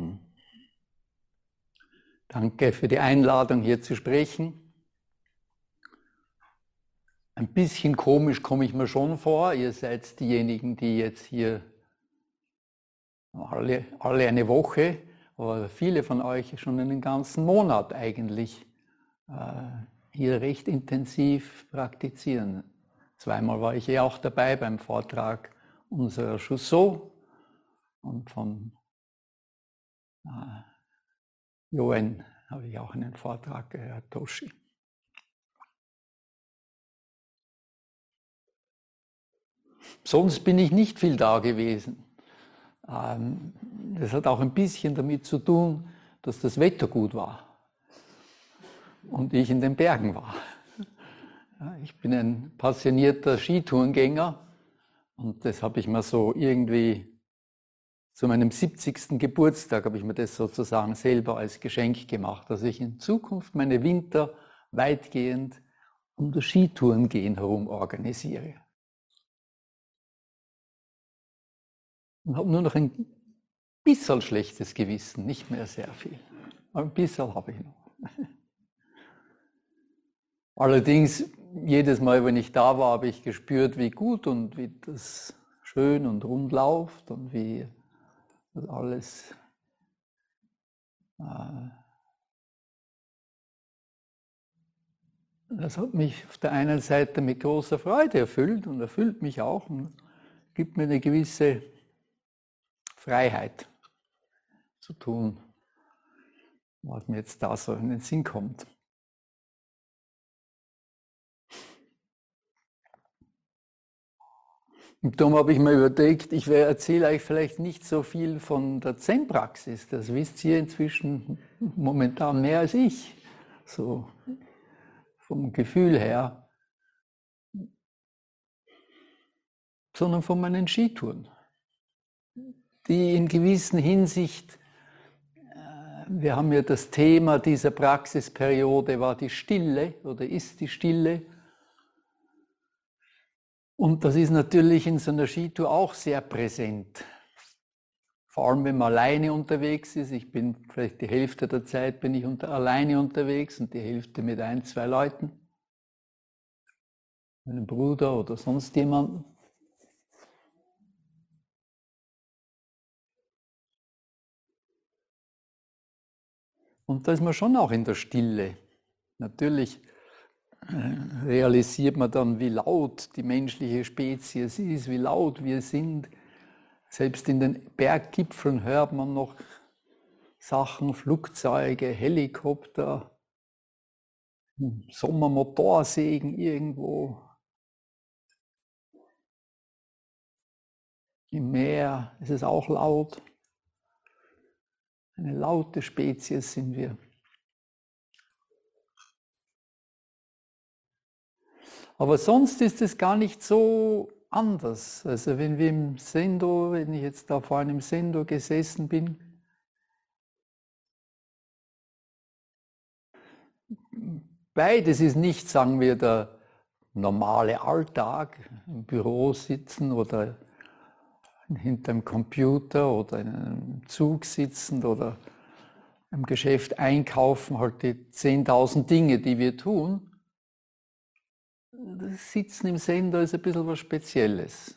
Morgen. Danke für die Einladung, hier zu sprechen. Ein bisschen komisch komme ich mir schon vor. Ihr seid diejenigen, die jetzt hier alle, alle eine Woche, aber viele von euch schon einen ganzen Monat eigentlich äh, hier recht intensiv praktizieren. Zweimal war ich ja auch dabei beim Vortrag unserer Chusseau und von äh, Joen habe ich auch einen Vortrag gehört, Toshi. Sonst bin ich nicht viel da gewesen. Ähm, das hat auch ein bisschen damit zu tun, dass das Wetter gut war und ich in den Bergen war. Ich bin ein passionierter Skitourengänger und das habe ich mir so irgendwie zu meinem 70. Geburtstag habe ich mir das sozusagen selber als Geschenk gemacht, dass ich in Zukunft meine Winter weitgehend um das Skitourengehen herum organisiere. und habe nur noch ein bisschen schlechtes Gewissen, nicht mehr sehr viel. Ein bisschen habe ich noch. Allerdings, jedes Mal, wenn ich da war, habe ich gespürt, wie gut und wie das schön und rund läuft und wie das alles äh, das hat mich auf der einen Seite mit großer Freude erfüllt und erfüllt mich auch und gibt mir eine gewisse Freiheit zu tun, was mir jetzt da so in den Sinn kommt. Und darum habe ich mir überlegt, ich erzähle euch vielleicht nicht so viel von der Zen-Praxis. Das wisst ihr inzwischen momentan mehr als ich. So vom Gefühl her. Sondern von meinen Skitouren die in gewissen Hinsicht, äh, wir haben ja das Thema dieser Praxisperiode war die Stille oder ist die Stille. Und das ist natürlich in so einer Skitour auch sehr präsent. Vor allem, wenn man alleine unterwegs ist. Ich bin vielleicht die Hälfte der Zeit bin ich unter, alleine unterwegs und die Hälfte mit ein, zwei Leuten. Meinem Bruder oder sonst jemandem. Und da ist man schon auch in der Stille. Natürlich realisiert man dann, wie laut die menschliche Spezies ist, wie laut wir sind. Selbst in den Berggipfeln hört man noch Sachen, Flugzeuge, Helikopter, Sommermotorsägen irgendwo. Im Meer ist es auch laut. Eine laute Spezies sind wir. Aber sonst ist es gar nicht so anders. Also wenn wir im Sendo, wenn ich jetzt da vor einem Sendo gesessen bin, beides ist nicht, sagen wir, der normale Alltag, im Büro sitzen oder hinterm Computer oder in einem Zug sitzend oder im Geschäft einkaufen, halt die 10.000 Dinge, die wir tun. Das Sitzen im Sender ist ein bisschen was Spezielles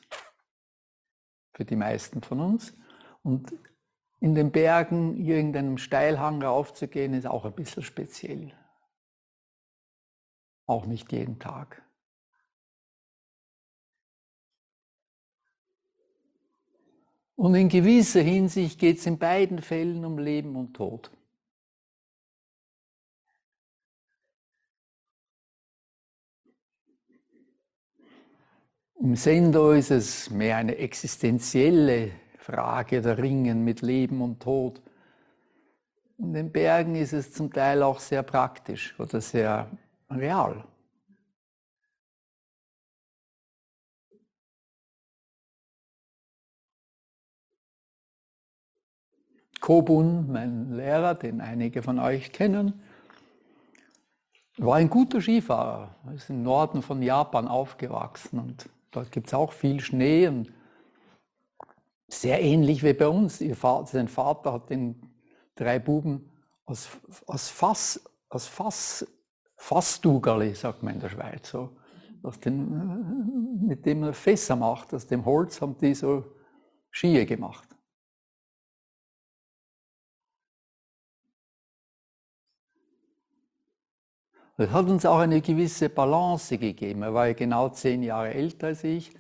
für die meisten von uns. Und in den Bergen irgendeinem Steilhang raufzugehen, ist auch ein bisschen speziell. Auch nicht jeden Tag. Und in gewisser Hinsicht geht es in beiden Fällen um Leben und Tod. Im Sendo ist es mehr eine existenzielle Frage der Ringen mit Leben und Tod. In den Bergen ist es zum Teil auch sehr praktisch oder sehr real. Kobun, mein Lehrer, den einige von euch kennen, war ein guter Skifahrer. Er ist im Norden von Japan aufgewachsen und dort gibt es auch viel Schnee und sehr ähnlich wie bei uns. Vater, sein Vater hat ihn drei Buben aus, aus Fass, aus Fass, Fassdugerli, sagt man in der Schweiz, so, aus den, mit dem man Fässer macht, aus dem Holz haben die so Skier gemacht. Das hat uns auch eine gewisse Balance gegeben. Er war ja genau zehn Jahre älter als ich.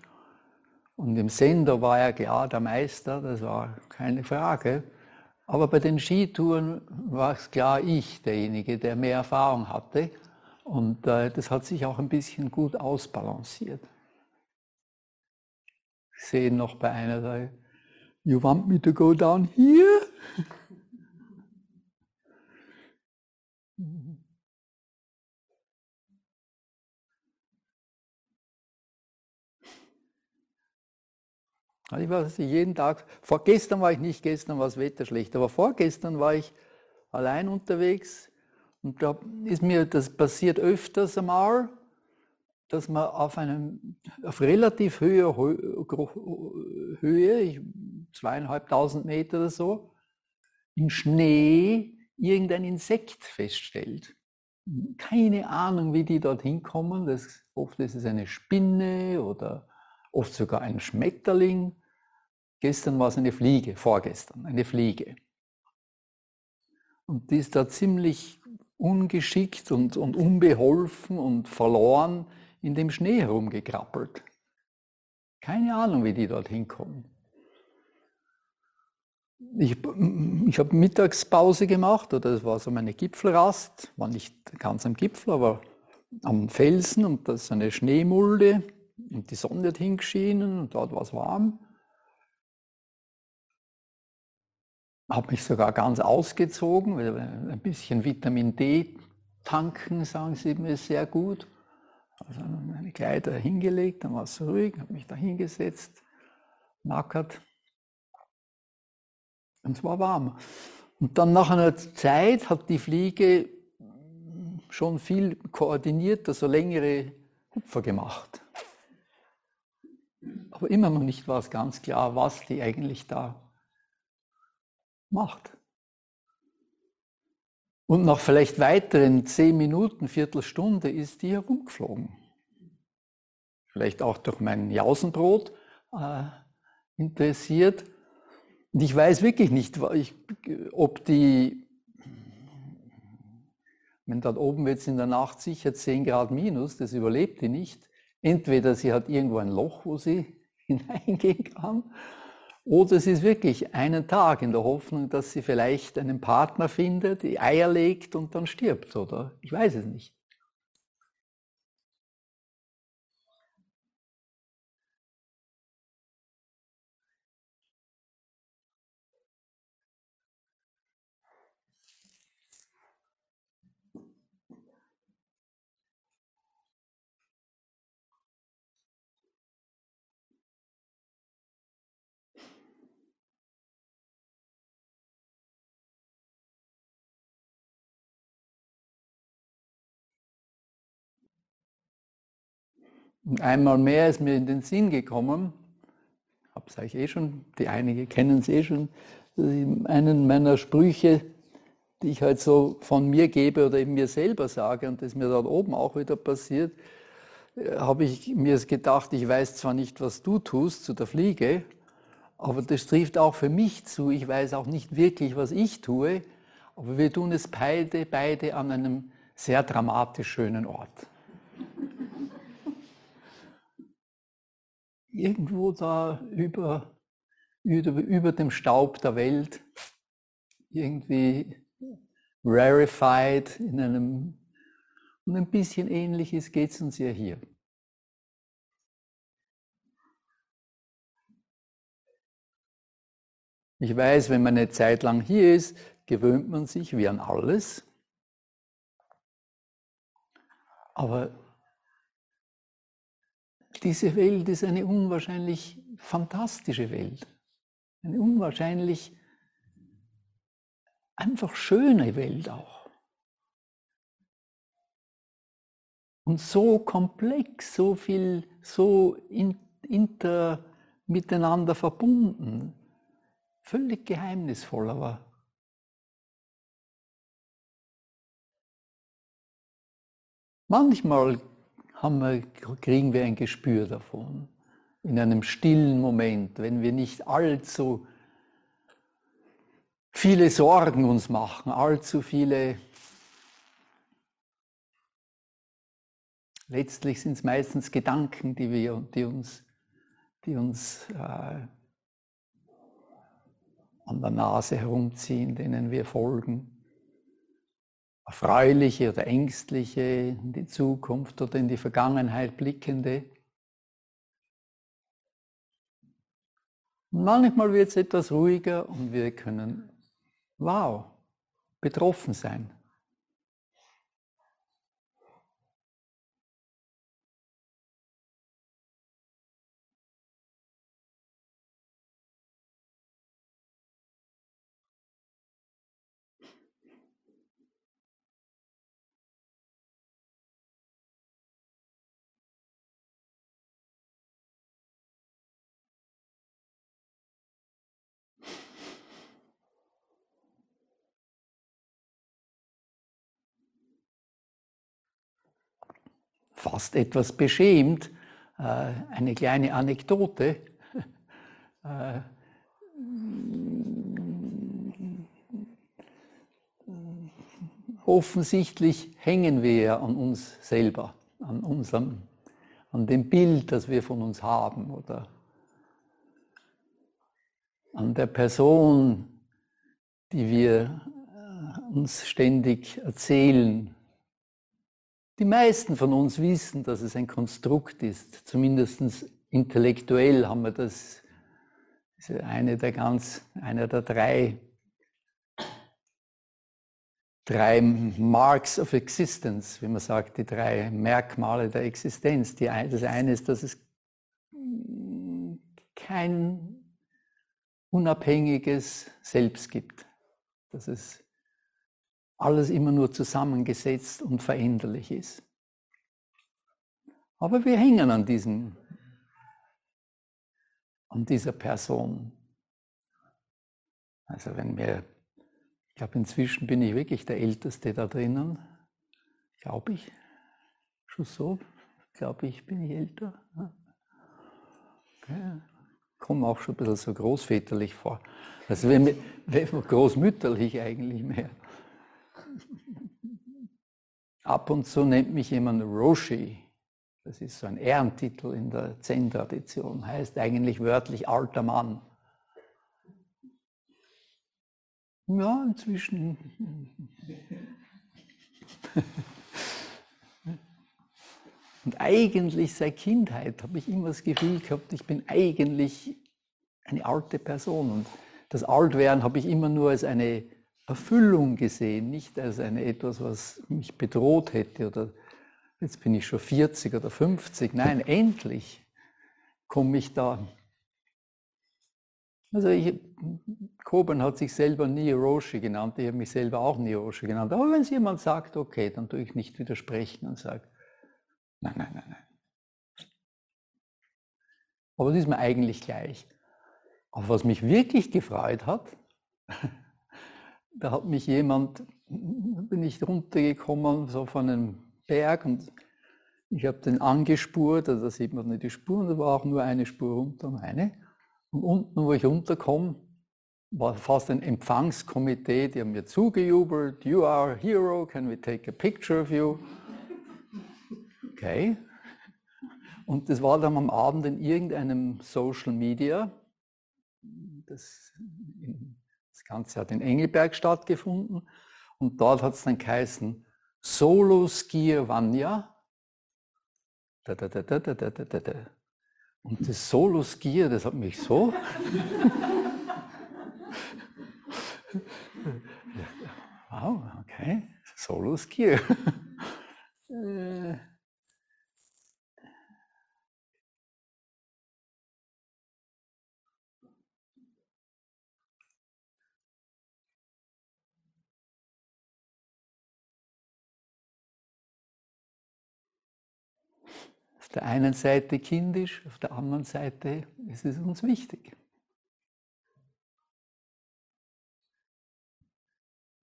Und im Sender war er ja der Meister, das war keine Frage. Aber bei den Skitouren war es klar ich derjenige, der mehr Erfahrung hatte. Und äh, das hat sich auch ein bisschen gut ausbalanciert. Ich sehe noch bei einer, you want me to go down here? Ich war jeden Tag, vorgestern war ich nicht, gestern war das Wetter schlecht, aber vorgestern war ich allein unterwegs und da ist mir das passiert öfters einmal, dass man auf einem auf relativ Höhe, Höhe zweieinhalbtausend Meter oder so, im Schnee irgendein Insekt feststellt. Keine Ahnung, wie die dorthin kommen. Das, oft ist es eine Spinne oder oft sogar ein Schmetterling. Gestern war es eine Fliege, vorgestern eine Fliege. Und die ist da ziemlich ungeschickt und, und unbeholfen und verloren in dem Schnee herumgekrabbelt. Keine Ahnung, wie die dorthin kommen. Ich, ich habe Mittagspause gemacht, oder das war so meine Gipfelrast, war nicht ganz am Gipfel, aber am Felsen und da ist eine Schneemulde und die Sonne hat hingeschienen und dort war es warm. Habe mich sogar ganz ausgezogen, weil ein bisschen Vitamin D tanken, sagen sie mir, sehr gut. Also meine Kleider hingelegt, dann war es ruhig, habe mich da hingesetzt, nackert. Und es war warm. Und dann nach einer Zeit hat die Fliege schon viel koordiniert, also längere Hupfer gemacht. Aber immer noch nicht war es ganz klar, was die eigentlich da macht. Und nach vielleicht weiteren zehn Minuten, Viertelstunde ist die herumgeflogen. Vielleicht auch durch mein Jausenbrot äh, interessiert. Und ich weiß wirklich nicht, ob die, wenn dort oben jetzt in der Nacht sicher 10 Grad minus, das überlebt die nicht. Entweder sie hat irgendwo ein Loch, wo sie hineingehen kann, oder es ist wirklich einen Tag in der Hoffnung, dass sie vielleicht einen Partner findet, die Eier legt und dann stirbt, oder? Ich weiß es nicht. Und einmal mehr ist mir in den Sinn gekommen, habe es euch eh schon, die einige kennen es eh schon, einen meiner Sprüche, die ich halt so von mir gebe oder eben mir selber sage und das mir dort oben auch wieder passiert, äh, habe ich mir gedacht, ich weiß zwar nicht, was du tust zu der Fliege, aber das trifft auch für mich zu. Ich weiß auch nicht wirklich, was ich tue, aber wir tun es beide, beide an einem sehr dramatisch schönen Ort. Irgendwo da über, über, über dem Staub der Welt, irgendwie rarefied in einem, und ein bisschen ähnliches geht es uns ja hier. Ich weiß, wenn man eine Zeit lang hier ist, gewöhnt man sich wie an alles. Aber diese Welt ist eine unwahrscheinlich fantastische Welt, eine unwahrscheinlich einfach schöne Welt auch. Und so komplex, so viel, so inter miteinander verbunden, völlig geheimnisvoll, aber manchmal wir, kriegen wir ein Gespür davon, in einem stillen Moment, wenn wir nicht allzu viele Sorgen uns machen, allzu viele Letztlich sind es meistens Gedanken, die, wir, die uns, die uns äh, an der Nase herumziehen, denen wir folgen. Erfreuliche oder ängstliche, in die Zukunft oder in die Vergangenheit blickende. Und manchmal wird es etwas ruhiger und wir können, wow, betroffen sein. Fast etwas beschämt, äh, eine kleine Anekdote. Äh, offensichtlich hängen wir ja an uns selber, an unserem, an dem Bild, das wir von uns haben oder an der Person, die wir äh, uns ständig erzählen, die meisten von uns wissen, dass es ein Konstrukt ist. Zumindest intellektuell haben wir das. das ist eine der ganz, einer der drei, drei Marks of Existence, wie man sagt, die drei Merkmale der Existenz. Die, das eine ist, dass es kein unabhängiges Selbst gibt. Dass es alles immer nur zusammengesetzt und veränderlich ist. Aber wir hängen an, diesem, an dieser Person. Also wenn wir, ich glaube inzwischen bin ich wirklich der Älteste da drinnen, glaube ich, schon so, glaube ich, bin ich älter. Okay. Komme auch schon ein bisschen so großväterlich vor. Also wenn, wenn großmütterlich eigentlich mehr. Ab und zu nennt mich jemand Roshi. Das ist so ein Ehrentitel in der Zen-Tradition. Heißt eigentlich wörtlich alter Mann. Ja, inzwischen. Und eigentlich seit Kindheit habe ich immer das Gefühl gehabt, ich bin eigentlich eine alte Person. Und das Altwerden habe ich immer nur als eine Erfüllung gesehen, nicht als eine etwas, was mich bedroht hätte oder jetzt bin ich schon 40 oder 50. Nein, endlich komme ich da. Also ich, Koben hat sich selber nie Roshi genannt, ich habe mich selber auch nie Roshi genannt. Aber wenn es jemand sagt, okay, dann tue ich nicht widersprechen und sage, nein, nein, nein, nein. Aber das ist mir eigentlich gleich. Aber was mich wirklich gefreut hat, da hat mich jemand, bin ich runtergekommen, so von einem Berg und ich habe den angespurt, also da sieht man nicht die Spuren, da war auch nur eine Spur runter und eine. Und unten, wo ich runterkomme, war fast ein Empfangskomitee, die haben mir zugejubelt, you are a hero, can we take a picture of you? Okay. Und das war dann am Abend in irgendeinem Social Media, das das Ganze hat in Engelberg stattgefunden und dort hat es dann geheißen Solo Skier Vanya. Da, da, da, da, da, da, da, da. Und das Solo Skier, das hat mich so. wow, okay, Solo Skier. der einen Seite kindisch, auf der anderen Seite ist es uns wichtig.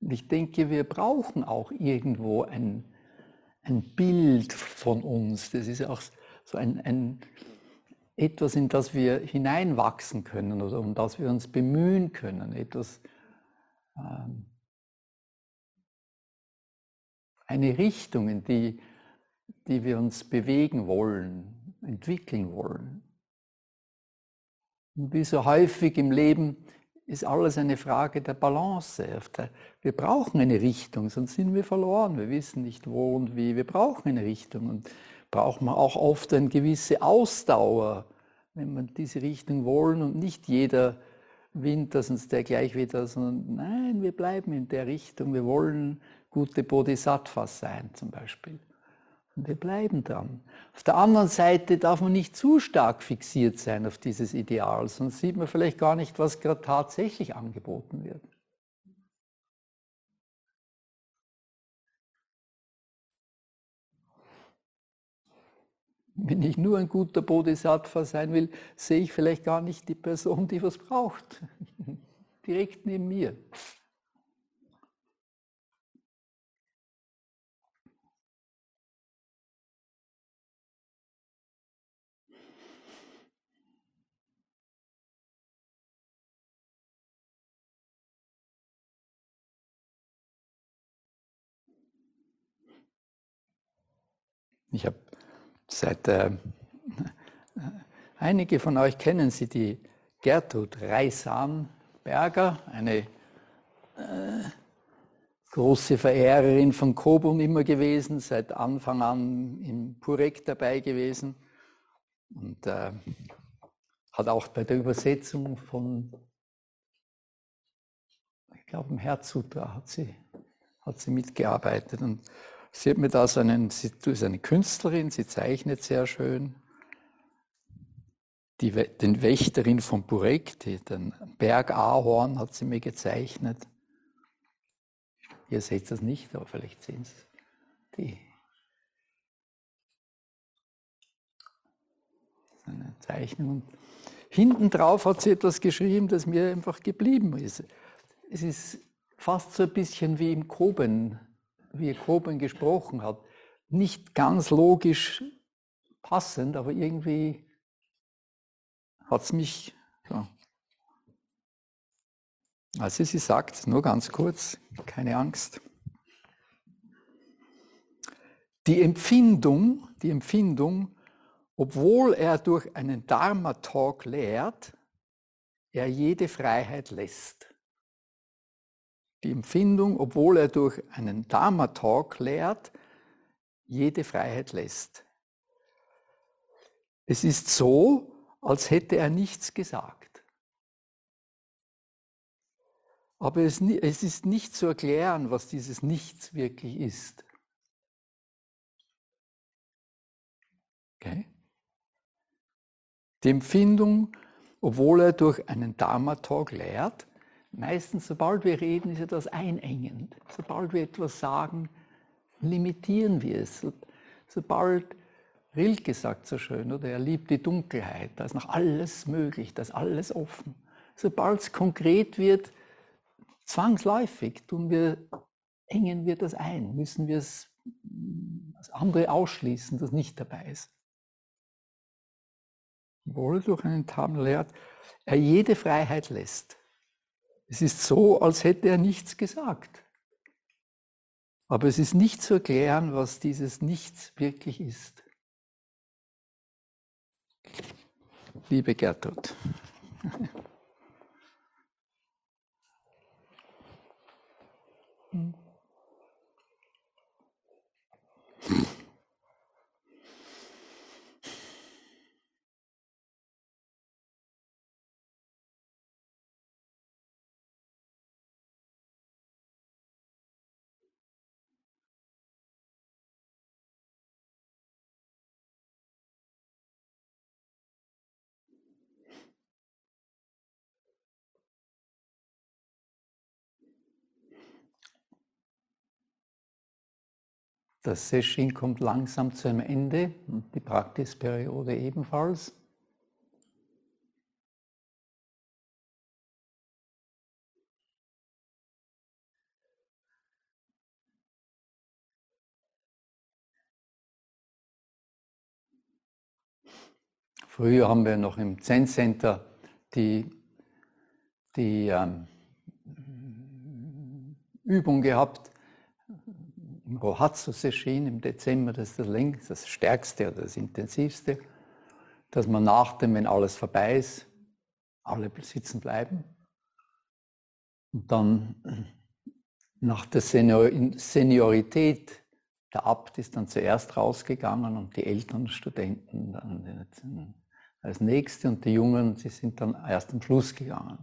Und ich denke, wir brauchen auch irgendwo ein, ein Bild von uns. Das ist auch so ein, ein etwas, in das wir hineinwachsen können oder um das wir uns bemühen können. Etwas, ähm, eine Richtung, in die, die wir uns bewegen wollen, entwickeln wollen. Und wie so häufig im Leben ist alles eine Frage der Balance. Wir brauchen eine Richtung, sonst sind wir verloren. Wir wissen nicht wo und wie. Wir brauchen eine Richtung und brauchen auch oft eine gewisse Ausdauer, wenn wir diese Richtung wollen und nicht jeder Wind, dass uns der gleich wieder, sondern nein, wir bleiben in der Richtung. Wir wollen gute Bodhisattvas sein zum Beispiel. Wir bleiben dran. Auf der anderen Seite darf man nicht zu stark fixiert sein auf dieses Ideal, sonst sieht man vielleicht gar nicht, was gerade tatsächlich angeboten wird. Wenn ich nur ein guter Bodhisattva sein will, sehe ich vielleicht gar nicht die Person, die was braucht. Direkt neben mir. Ich habe seit äh, einige von euch kennen sie die Gertrud Reisan-Berger, eine äh, große Verehrerin von Kobun immer gewesen, seit Anfang an im Purek dabei gewesen und äh, hat auch bei der Übersetzung von, ich glaube, im Herzsutra hat sie, hat sie mitgearbeitet und Sie hat mir da so einen, sie ist eine Künstlerin, sie zeichnet sehr schön. Die, den Wächterin von Burek, den Berg Ahorn, hat sie mir gezeichnet. Ihr seht das nicht, aber vielleicht sehen Sie es. Die. Eine Zeichnung. Hinten drauf hat sie etwas geschrieben, das mir einfach geblieben ist. Es ist fast so ein bisschen wie im Koben wie Koben gesprochen hat, nicht ganz logisch passend, aber irgendwie hat es mich. Ja. Also sie sagt, nur ganz kurz, keine Angst. Die Empfindung, die Empfindung, obwohl er durch einen Dharma-Talk lehrt, er jede Freiheit lässt die Empfindung, obwohl er durch einen Dharma-Talk lehrt, jede Freiheit lässt. Es ist so, als hätte er nichts gesagt. Aber es, ist nicht zu erklären, was dieses Nichts wirklich ist. Okay? Die Empfindung, obwohl er durch einen Dharma-Talk lehrt, Meistens, sobald wir reden, ist etwas einengend. Sobald wir etwas sagen, limitieren wir es. Sobald Rilke sagt so schön, oder er liebt die Dunkelheit, da ist noch alles möglich, da ist alles offen. Sobald es konkret wird, zwangsläufig tun wir, engen wir das ein, müssen wir es das andere ausschließen, das nicht dabei ist. Wohl durch einen Tamen lehrt, er jede Freiheit lässt. Es ist so, als hätte er nichts gesagt. Aber es ist nicht zu erklären, was dieses Nichts wirklich ist. Liebe Gertrud. Hm. Das Session kommt langsam zu einem Ende und die Praxisperiode ebenfalls. Früher haben wir noch im Zen Center die, die ähm, Übung gehabt, im Rohatsu Seshin im Dezember, das ist das längste, das stärkste oder das intensivste, dass man nach dem, wenn alles vorbei ist, alle sitzen bleiben und dann nach der Seniorität, der Abt ist dann zuerst rausgegangen und die Eltern Studenten dann als Nächste und die Jungen, sie sind dann erst am Schluss gegangen.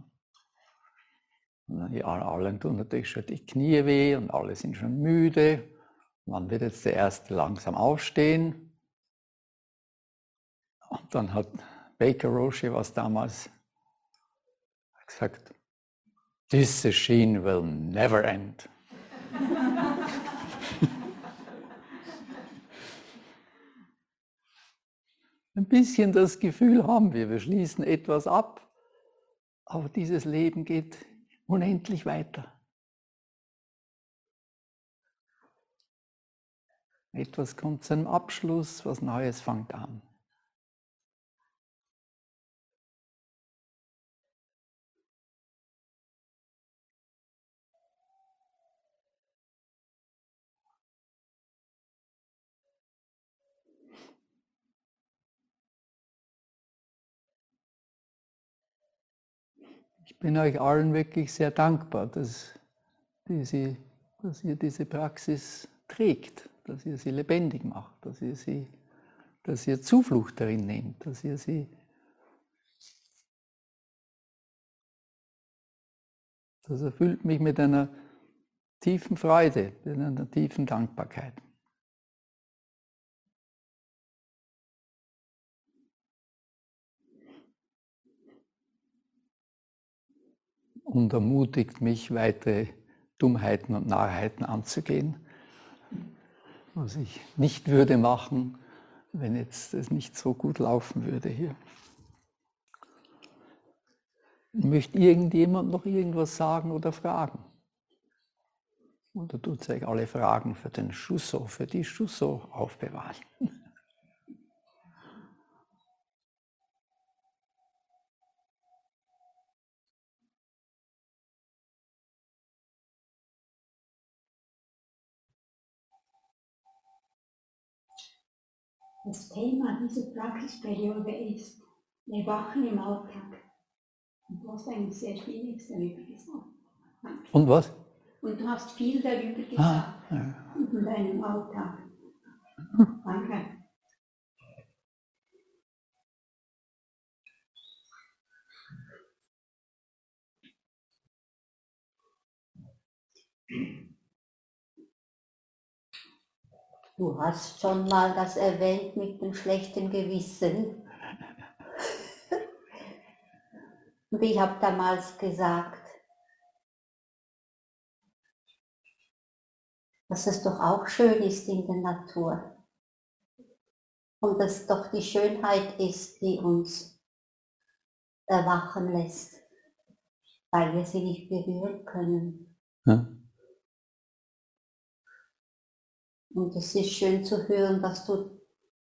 Und die allen tun natürlich schon die Knie weh und alle sind schon müde. Dann wird jetzt der Erste langsam aufstehen. Und dann hat Baker Roche was damals gesagt, This machine will never end. Ein bisschen das Gefühl haben wir, wir schließen etwas ab, aber dieses Leben geht unendlich weiter. Etwas kommt zu einem Abschluss, was Neues fängt an. Ich bin euch allen wirklich sehr dankbar, dass, diese, dass ihr diese Praxis trägt, dass ihr sie lebendig macht, dass ihr, sie, dass ihr Zuflucht darin nehmt, dass ihr sie Das erfüllt mich mit einer tiefen Freude, mit einer tiefen Dankbarkeit. und ermutigt mich, weitere Dummheiten und Narrheiten anzugehen, was ich nicht würde machen, wenn jetzt es nicht so gut laufen würde hier. Möchte irgendjemand noch irgendwas sagen oder fragen? Oder tut euch alle Fragen für den Schusso, für die Schusso aufbewahren? Das Thema dieser Praxisperiode ist Erwachen im Alltag. Und du hast eigentlich sehr vieles darüber gesagt. Und was? Und du hast viel darüber gesagt. Ah, ja. In deinem Alltag. Danke. Du hast schon mal das erwähnt mit dem schlechten Gewissen. Und ich habe damals gesagt, dass es doch auch schön ist in der Natur. Und dass doch die Schönheit ist, die uns erwachen lässt, weil wir sie nicht berühren können. Ja. Und es ist schön zu hören, dass du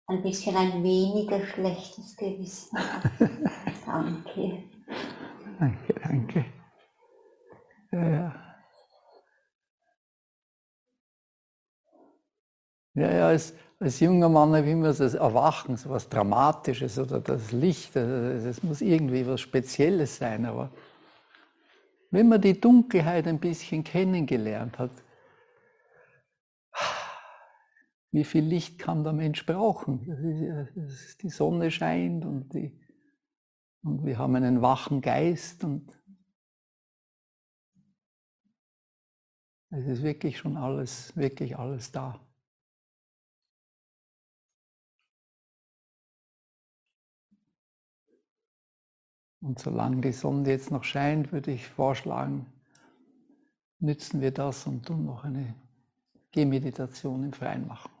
ein bisschen ein weniger schlechtes Gewissen hast. danke. Danke, danke. Ja, ja. Ja, ja, als, als junger Mann habe ich immer das Erwachen, so was Dramatisches oder das Licht, es muss irgendwie was Spezielles sein, aber wenn man die Dunkelheit ein bisschen kennengelernt hat, wie viel Licht kann der Mensch brauchen? die Sonne scheint und, die, und wir haben einen wachen Geist und es ist wirklich schon alles, wirklich alles da. Und solange die Sonne jetzt noch scheint, würde ich vorschlagen, nützen wir das und tun noch eine Gehmeditation im Freien machen.